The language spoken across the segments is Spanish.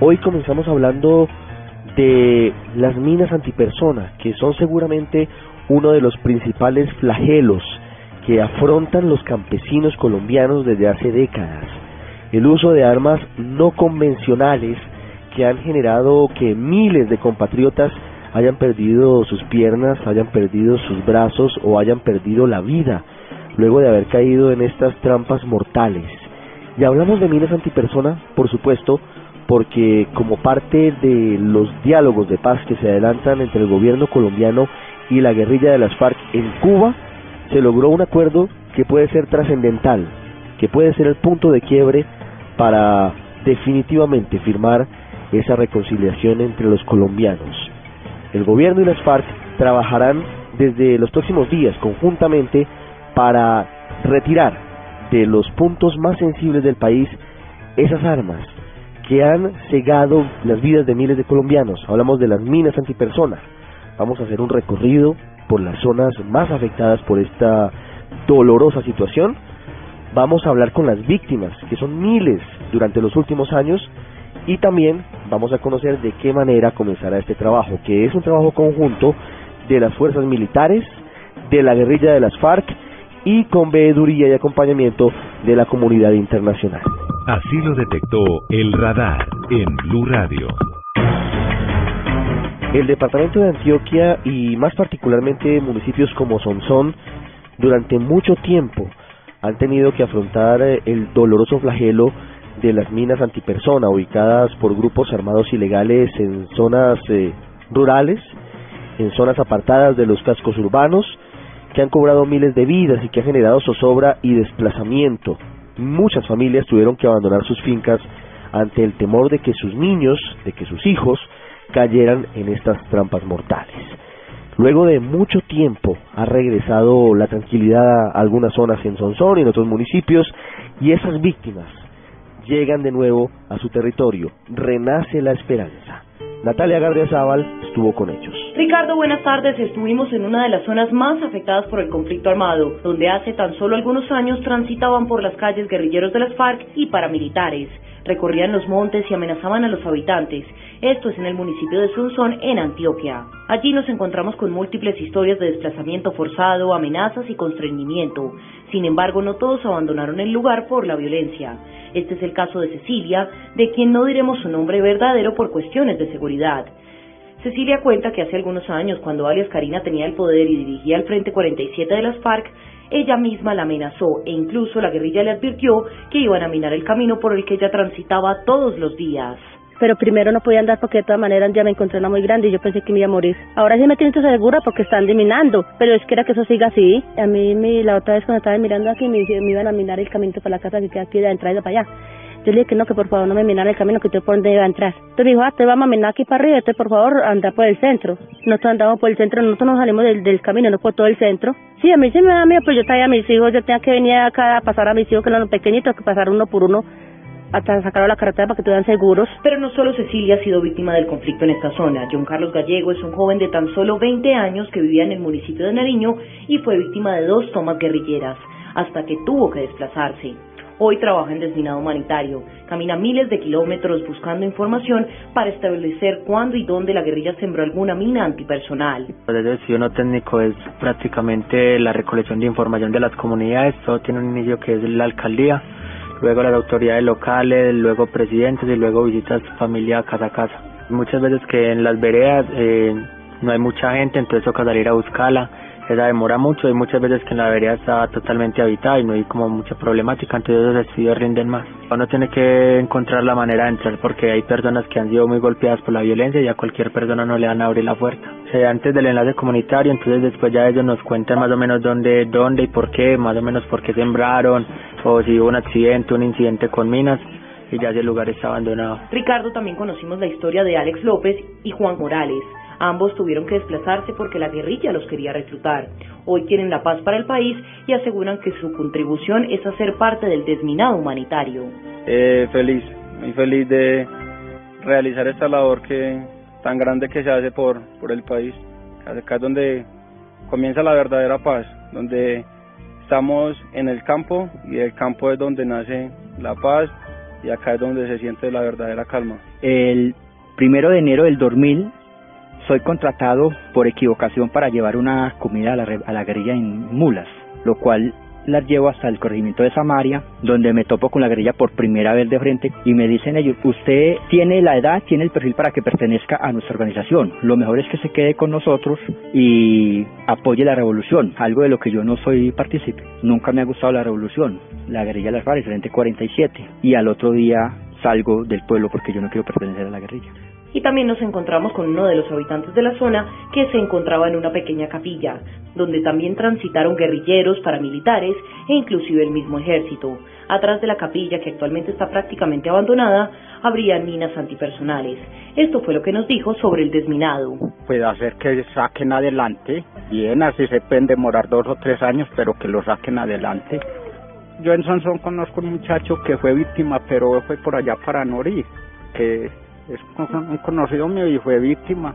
Hoy comenzamos hablando de las minas antipersona, que son seguramente uno de los principales flagelos que afrontan los campesinos colombianos desde hace décadas. El uso de armas no convencionales que han generado que miles de compatriotas hayan perdido sus piernas, hayan perdido sus brazos o hayan perdido la vida luego de haber caído en estas trampas mortales. Y hablamos de minas antipersona, por supuesto, porque como parte de los diálogos de paz que se adelantan entre el gobierno colombiano y la guerrilla de las FARC en Cuba, se logró un acuerdo que puede ser trascendental, que puede ser el punto de quiebre para definitivamente firmar esa reconciliación entre los colombianos. El gobierno y las FARC trabajarán desde los próximos días conjuntamente para retirar de los puntos más sensibles del país esas armas que han cegado las vidas de miles de colombianos. Hablamos de las minas antipersona. Vamos a hacer un recorrido por las zonas más afectadas por esta dolorosa situación. Vamos a hablar con las víctimas, que son miles durante los últimos años, y también vamos a conocer de qué manera comenzará este trabajo, que es un trabajo conjunto de las fuerzas militares, de la guerrilla de las FARC y con veeduría y acompañamiento de la comunidad internacional. Así lo detectó el radar en Blue Radio. El departamento de Antioquia y más particularmente municipios como Sonsón durante mucho tiempo han tenido que afrontar eh, el doloroso flagelo de las minas antipersona ubicadas por grupos armados ilegales en zonas eh, rurales, en zonas apartadas de los cascos urbanos, que han cobrado miles de vidas y que ha generado zozobra y desplazamiento. Muchas familias tuvieron que abandonar sus fincas ante el temor de que sus niños, de que sus hijos, cayeran en estas trampas mortales. Luego de mucho tiempo ha regresado la tranquilidad a algunas zonas en Sonsón y en otros municipios y esas víctimas llegan de nuevo a su territorio. Renace la esperanza. Natalia Zaval estuvo con ellos. Ricardo, buenas tardes. Estuvimos en una de las zonas más afectadas por el conflicto armado, donde hace tan solo algunos años transitaban por las calles guerrilleros de las FARC y paramilitares recorrían los montes y amenazaban a los habitantes. Esto es en el municipio de Sunzón, en Antioquia. Allí nos encontramos con múltiples historias de desplazamiento forzado, amenazas y constreñimiento. Sin embargo, no todos abandonaron el lugar por la violencia. Este es el caso de Cecilia, de quien no diremos su nombre verdadero por cuestiones de seguridad. Cecilia cuenta que hace algunos años, cuando alias Karina tenía el poder y dirigía el Frente 47 de las FARC, ella misma la amenazó e incluso la guerrilla le advirtió que iban a minar el camino por el que ella transitaba todos los días. Pero primero no podía andar porque de todas maneras ya me encontré una muy grande y yo pensé que me iba a morir. Ahora sí me siento segura porque están minando, pero es que era que eso siga así. A mí la otra vez cuando estaba mirando aquí me, me iban a minar el camino para la casa que queda aquí de entrada para allá. Yo le dije que no, que por favor no me minara el camino, que usted por dónde iba a entrar. Entonces me dijo, ah, te vamos a minar aquí para arriba, usted por favor anda por el centro. Nosotros andamos por el centro, nosotros nos salimos del, del camino, no por todo el centro. Sí, a mí sí me da miedo, pues yo traía a mis hijos, yo tenía que venir acá a pasar a mis hijos que eran los pequeñitos, que pasar uno por uno hasta sacar la carretera para que estuvieran seguros. Pero no solo Cecilia ha sido víctima del conflicto en esta zona. John Carlos Gallego es un joven de tan solo 20 años que vivía en el municipio de Nariño y fue víctima de dos tomas guerrilleras, hasta que tuvo que desplazarse. Hoy trabaja en desminado humanitario, camina miles de kilómetros buscando información para establecer cuándo y dónde la guerrilla sembró alguna mina antipersonal. El desafío no técnico es prácticamente la recolección de información de las comunidades, todo tiene un inicio que es la alcaldía, luego las autoridades locales, luego presidentes y luego visitas familia casa a casa. Muchas veces que en las veredas eh, no hay mucha gente, entonces toca salir a buscarla esa demora mucho y muchas veces que la vereda está totalmente habitada y no hay como mucha problemática, entonces los estudios rinden más. Uno tiene que encontrar la manera de entrar porque hay personas que han sido muy golpeadas por la violencia y a cualquier persona no le van a abrir la puerta. O antes del enlace comunitario, entonces después ya ellos nos cuentan más o menos dónde, dónde y por qué, más o menos por qué sembraron, o si hubo un accidente, un incidente con minas, y ya ese lugar está abandonado. Ricardo también conocimos la historia de Alex López y Juan Morales. Ambos tuvieron que desplazarse porque la guerrilla los quería reclutar. Hoy quieren la paz para el país y aseguran que su contribución es hacer parte del desminado humanitario. Eh, feliz, muy feliz de realizar esta labor que tan grande que se hace por, por el país. Acá es donde comienza la verdadera paz, donde estamos en el campo y el campo es donde nace la paz y acá es donde se siente la verdadera calma. El primero de enero del 2000 soy contratado por equivocación para llevar una comida a la, a la guerrilla en mulas, lo cual las llevo hasta el corregimiento de Samaria, donde me topo con la guerrilla por primera vez de frente y me dicen ellos, usted tiene la edad, tiene el perfil para que pertenezca a nuestra organización, lo mejor es que se quede con nosotros y apoye la revolución, algo de lo que yo no soy partícipe. Nunca me ha gustado la revolución, la guerrilla de las FARC, frente 47, y al otro día salgo del pueblo porque yo no quiero pertenecer a la guerrilla y también nos encontramos con uno de los habitantes de la zona que se encontraba en una pequeña capilla, donde también transitaron guerrilleros, paramilitares e inclusive el mismo ejército. Atrás de la capilla, que actualmente está prácticamente abandonada, habría minas antipersonales. Esto fue lo que nos dijo sobre el desminado. Puede hacer que saquen adelante, bien, así se pueden demorar dos o tres años, pero que lo saquen adelante. Yo en Sansón conozco un muchacho que fue víctima, pero fue por allá para Nori, que es un conocido mío y fue víctima.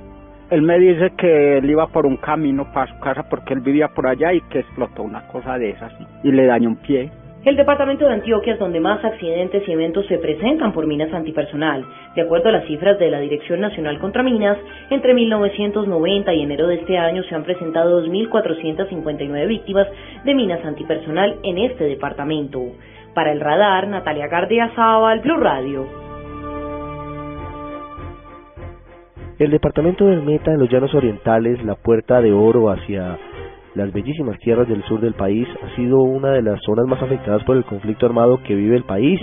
Él me dice que él iba por un camino para su casa porque él vivía por allá y que explotó una cosa de esas y le dañó un pie. El departamento de Antioquia es donde más accidentes y eventos se presentan por minas antipersonal. De acuerdo a las cifras de la Dirección Nacional contra Minas, entre 1990 y enero de este año se han presentado 2.459 víctimas de minas antipersonal en este departamento. Para el radar, Natalia Gardia Zaval, Blue Radio. El departamento del Meta en los llanos orientales, la puerta de oro hacia las bellísimas tierras del sur del país, ha sido una de las zonas más afectadas por el conflicto armado que vive el país.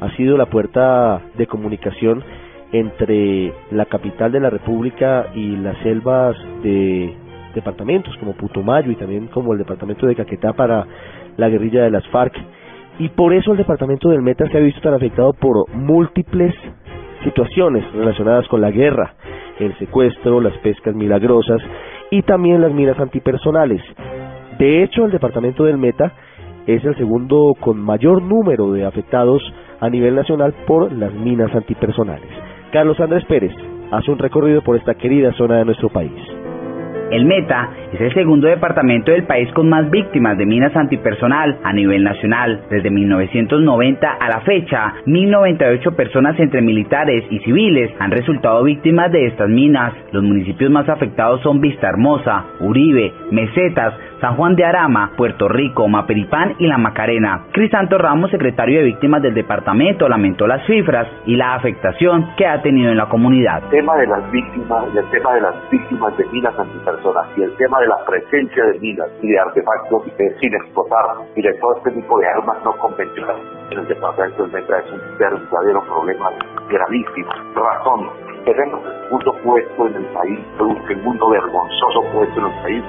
Ha sido la puerta de comunicación entre la capital de la República y las selvas de departamentos como Putumayo y también como el departamento de Caquetá para la guerrilla de las FARC. Y por eso el departamento del Meta se ha visto tan afectado por múltiples situaciones relacionadas con la guerra, el secuestro, las pescas milagrosas y también las minas antipersonales. De hecho, el departamento del Meta es el segundo con mayor número de afectados a nivel nacional por las minas antipersonales. Carlos Andrés Pérez hace un recorrido por esta querida zona de nuestro país. El Meta es el segundo departamento del país con más víctimas de minas antipersonal a nivel nacional. Desde 1990 a la fecha, 1.098 personas entre militares y civiles han resultado víctimas de estas minas. Los municipios más afectados son Vista Hermosa, Uribe, Mesetas, San Juan de Arama, Puerto Rico, Maperipán y La Macarena. Crisanto Ramos, secretario de Víctimas del departamento, lamentó las cifras y la afectación que ha tenido en la comunidad. El tema de las víctimas, el tema de las víctimas de minas antipersonas y el tema de la presencia de minas y de artefactos sin explotar y de todo este tipo de armas no convencionales en el departamento del Metra es un verdadero problema gravísimo. Razón, tenemos el segundo puesto en el país, un segundo vergonzoso puesto en el país,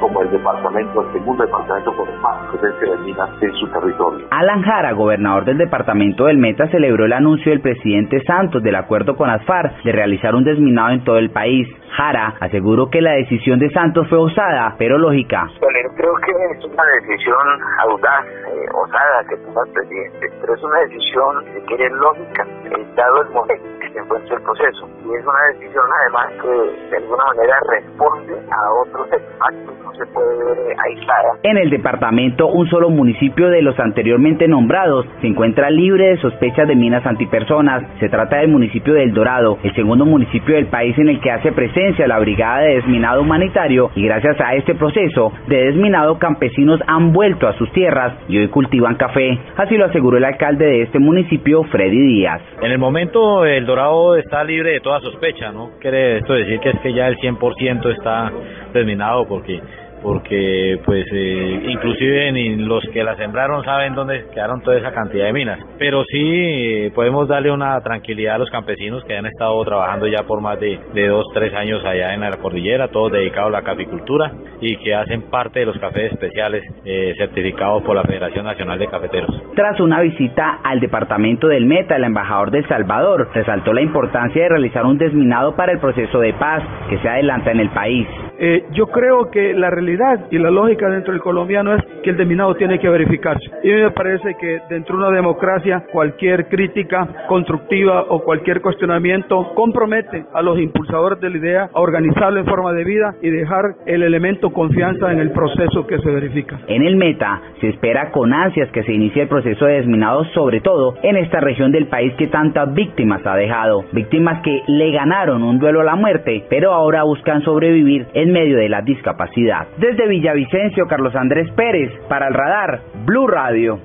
como el departamento, el segundo departamento con más presencia de minas en su territorio. Alan Jara, gobernador del departamento del Meta, celebró el anuncio del presidente Santos del acuerdo con ASFAR de realizar un desminado en todo el país. Jara aseguró que la decisión de Santos fue osada, pero lógica. Bueno, creo que es una decisión audaz, eh, osada que toma el presidente, pero es una decisión, si quiere, lógica, eh, dado el momento se encuentra el proceso. Y es una decisión, además, que de alguna manera responde a otros actos, no se puede ver aislada. En el departamento, un solo municipio de los anteriormente nombrados se encuentra libre de sospechas de minas antipersonas. Se trata del municipio del Dorado, el segundo municipio del país en el que hace presencia la Brigada de Desminado Humanitario y gracias a este proceso de desminado campesinos han vuelto a sus tierras y hoy cultivan café. Así lo aseguró el alcalde de este municipio, Freddy Díaz. En el momento el Dorado está libre de toda sospecha, ¿no? Quiere esto decir que es que ya el 100% está desminado porque porque pues eh, inclusive ni los que la sembraron saben dónde quedaron toda esa cantidad de minas. Pero sí eh, podemos darle una tranquilidad a los campesinos que han estado trabajando ya por más de, de dos, tres años allá en la cordillera, todos dedicados a la caficultura y que hacen parte de los cafés especiales eh, certificados por la Federación Nacional de Cafeteros. Tras una visita al departamento del Meta, el embajador de Salvador resaltó la importancia de realizar un desminado para el proceso de paz que se adelanta en el país. Eh, yo creo que la realidad y la lógica dentro del colombiano es que el desminado tiene que verificarse. Y me parece que dentro de una democracia cualquier crítica constructiva o cualquier cuestionamiento compromete a los impulsadores de la idea a organizarlo en forma de vida y dejar el elemento confianza en el proceso que se verifica. En el Meta se espera con ansias que se inicie el proceso de desminado, sobre todo en esta región del país que tantas víctimas ha dejado. Víctimas que le ganaron un duelo a la muerte, pero ahora buscan sobrevivir en medio de la discapacidad. Desde Villavicencio, Carlos Andrés Pérez, para el radar, Blue Radio.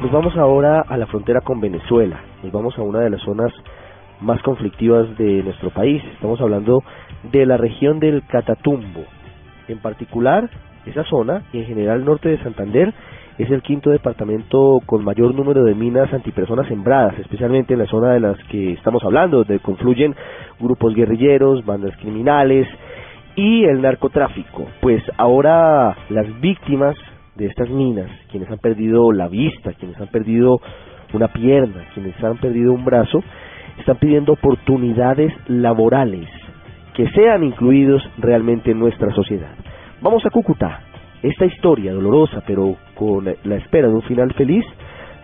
Nos vamos ahora a la frontera con Venezuela. Nos vamos a una de las zonas más conflictivas de nuestro país. Estamos hablando de la región del Catatumbo. En particular, esa zona y en general norte de Santander es el quinto departamento con mayor número de minas antipersonas sembradas, especialmente en la zona de las que estamos hablando, donde confluyen grupos guerrilleros, bandas criminales y el narcotráfico. Pues ahora las víctimas de estas minas, quienes han perdido la vista, quienes han perdido una pierna, quienes han perdido un brazo, están pidiendo oportunidades laborales que sean incluidos realmente en nuestra sociedad. Vamos a Cúcuta. Esta historia dolorosa, pero con la espera de un final feliz,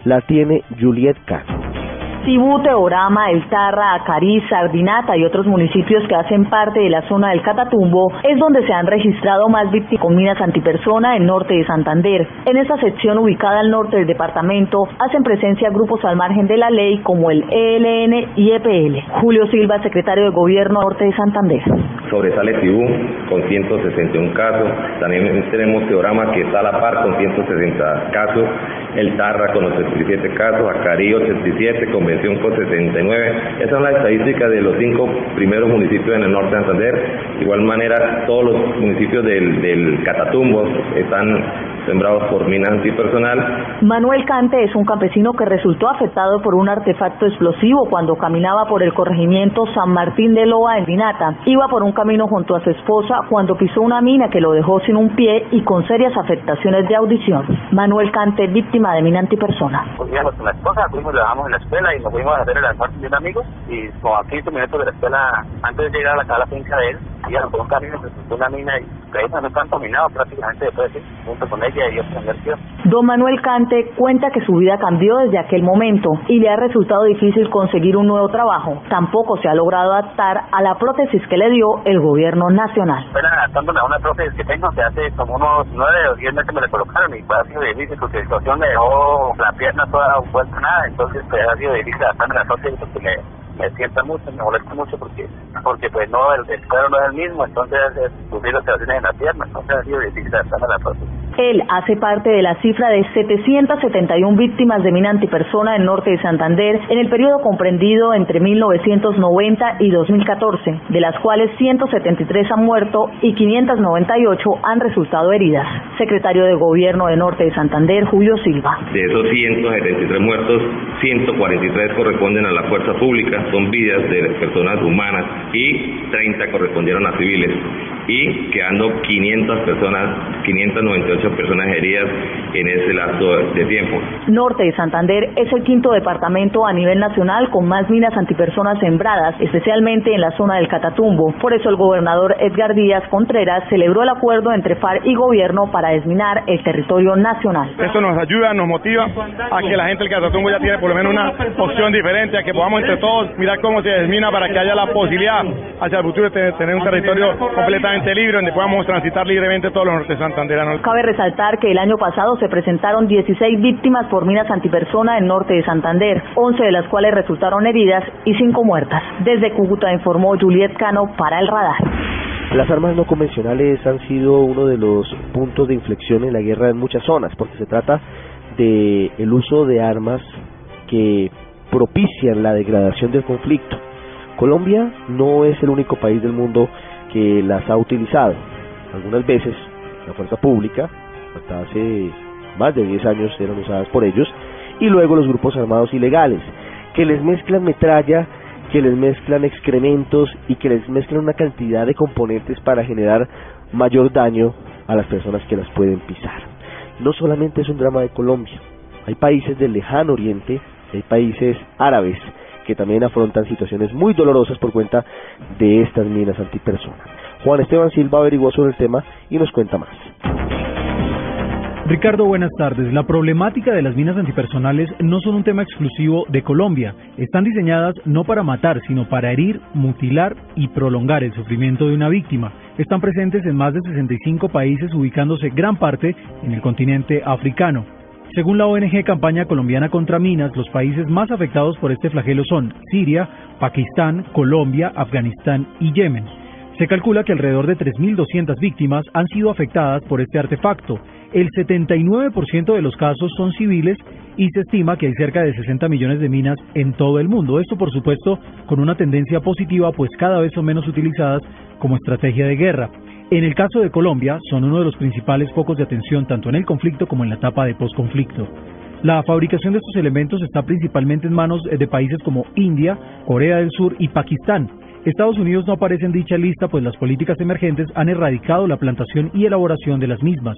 la tiene Juliet Cano. Cibú, Teorama, El Tarra, Acarí, Sardinata y otros municipios que hacen parte de la zona del Catatumbo es donde se han registrado más víctimas con minas antipersona en norte de Santander. En esta sección ubicada al norte del departamento hacen presencia grupos al margen de la ley como el ELN y EPL. Julio Silva, secretario de Gobierno Norte de Santander. Sobresale Cibú con 161 casos, también tenemos Teorama que está a la par con 160 casos, El Tarra con 87 casos, Acarí 87 con con 69. Esa es la estadística de los cinco primeros municipios en el norte de Santander. De igual manera, todos los municipios del, del Catatumbo están sembrados por minas antipersonal. Manuel Cante es un campesino que resultó afectado por un artefacto explosivo cuando caminaba por el corregimiento San Martín de Loa en Vinata. Iba por un camino junto a su esposa cuando pisó una mina que lo dejó sin un pie y con serias afectaciones de audición. Manuel Cante, víctima de mina antipersona. Pues con la esposa, fuimos, lo dejamos en la escuela y nos fuimos a hacer el almuerzo de un amigo y como a 15 minutos de la escuela, antes de llegar a la, a la finca de él, íbamos por un se una mina y ahí no están contaminados prácticamente después, ¿sí? junto con ella y otra inversión. Don Manuel Cante cuenta que su vida cambió desde aquel momento y le ha resultado difícil conseguir un nuevo trabajo. Tampoco se ha logrado adaptar a la prótesis que le dio el gobierno nacional. Estoy adaptándome a una prótesis que tengo que hace como unos 9 o 10 meses me la colocaron y fue ha sido difícil porque la situación me dejó la pierna toda vuelta nada, entonces pues ha sido difícil adaptarme a la prótesis porque me me sienta mucho, me molesta mucho porque porque pues no, el, el cuero no es el mismo, entonces es sufrir operaciones en la pierna, entonces ha sido difícil adaptarme a la prótesis. Él hace parte de la cifra de 771 víctimas de mina antipersona en norte de Santander en el periodo comprendido entre 1990 y 2014, de las cuales 173 han muerto y 598 han resultado heridas. Secretario de Gobierno de Norte de Santander, Julio Silva. De esos 173 muertos, 143 corresponden a la fuerza pública, son vidas de personas humanas y 30 correspondieron a civiles y quedando 500 personas, 598 personas heridas en ese lapso de tiempo. Norte de Santander es el quinto departamento a nivel nacional con más minas antipersonas sembradas, especialmente en la zona del Catatumbo. Por eso el gobernador Edgar Díaz Contreras celebró el acuerdo entre FARC y gobierno para desminar el territorio nacional. Esto nos ayuda, nos motiva a que la gente del Catatumbo ya tiene por lo menos una opción diferente, a que podamos entre todos mirar cómo se desmina para que haya la posibilidad hacia el futuro de tener un territorio completamente libre donde podamos transitar libremente todos los norte santanderanos. Cabe resaltar que el año pasado se presentaron 16 víctimas por minas antipersona en norte de Santander, 11 de las cuales resultaron heridas y 5 muertas. Desde Cúcuta informó Juliet Cano para el radar. Las armas no convencionales han sido uno de los puntos de inflexión en la guerra en muchas zonas, porque se trata de el uso de armas que propician la degradación del conflicto. Colombia no es el único país del mundo que las ha utilizado. Algunas veces la fuerza pública, hasta hace más de 10 años eran usadas por ellos, y luego los grupos armados ilegales, que les mezclan metralla, que les mezclan excrementos y que les mezclan una cantidad de componentes para generar mayor daño a las personas que las pueden pisar. No solamente es un drama de Colombia, hay países del lejano oriente, hay países árabes que también afrontan situaciones muy dolorosas por cuenta de estas minas antipersonas. Juan Esteban Silva averiguó sobre el tema y nos cuenta más. Ricardo, buenas tardes. La problemática de las minas antipersonales no son un tema exclusivo de Colombia. Están diseñadas no para matar, sino para herir, mutilar y prolongar el sufrimiento de una víctima. Están presentes en más de 65 países, ubicándose gran parte en el continente africano. Según la ONG Campaña Colombiana contra Minas, los países más afectados por este flagelo son Siria, Pakistán, Colombia, Afganistán y Yemen. Se calcula que alrededor de 3.200 víctimas han sido afectadas por este artefacto el 79% de los casos son civiles y se estima que hay cerca de 60 millones de minas en todo el mundo. Esto, por supuesto, con una tendencia positiva, pues cada vez son menos utilizadas como estrategia de guerra. En el caso de Colombia, son uno de los principales focos de atención tanto en el conflicto como en la etapa de posconflicto. La fabricación de estos elementos está principalmente en manos de países como India, Corea del Sur y Pakistán. Estados Unidos no aparece en dicha lista, pues las políticas emergentes han erradicado la plantación y elaboración de las mismas.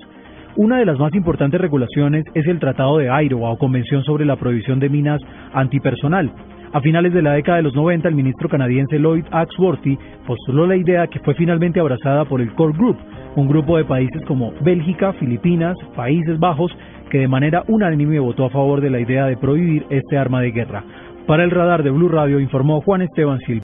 Una de las más importantes regulaciones es el Tratado de Iowa o Convención sobre la Prohibición de Minas Antipersonal. A finales de la década de los 90, el ministro canadiense Lloyd Axworthy postuló la idea que fue finalmente abrazada por el Core Group, un grupo de países como Bélgica, Filipinas, Países Bajos, que de manera unánime votó a favor de la idea de prohibir este arma de guerra. Para el radar de Blue Radio informó Juan Esteban Silva.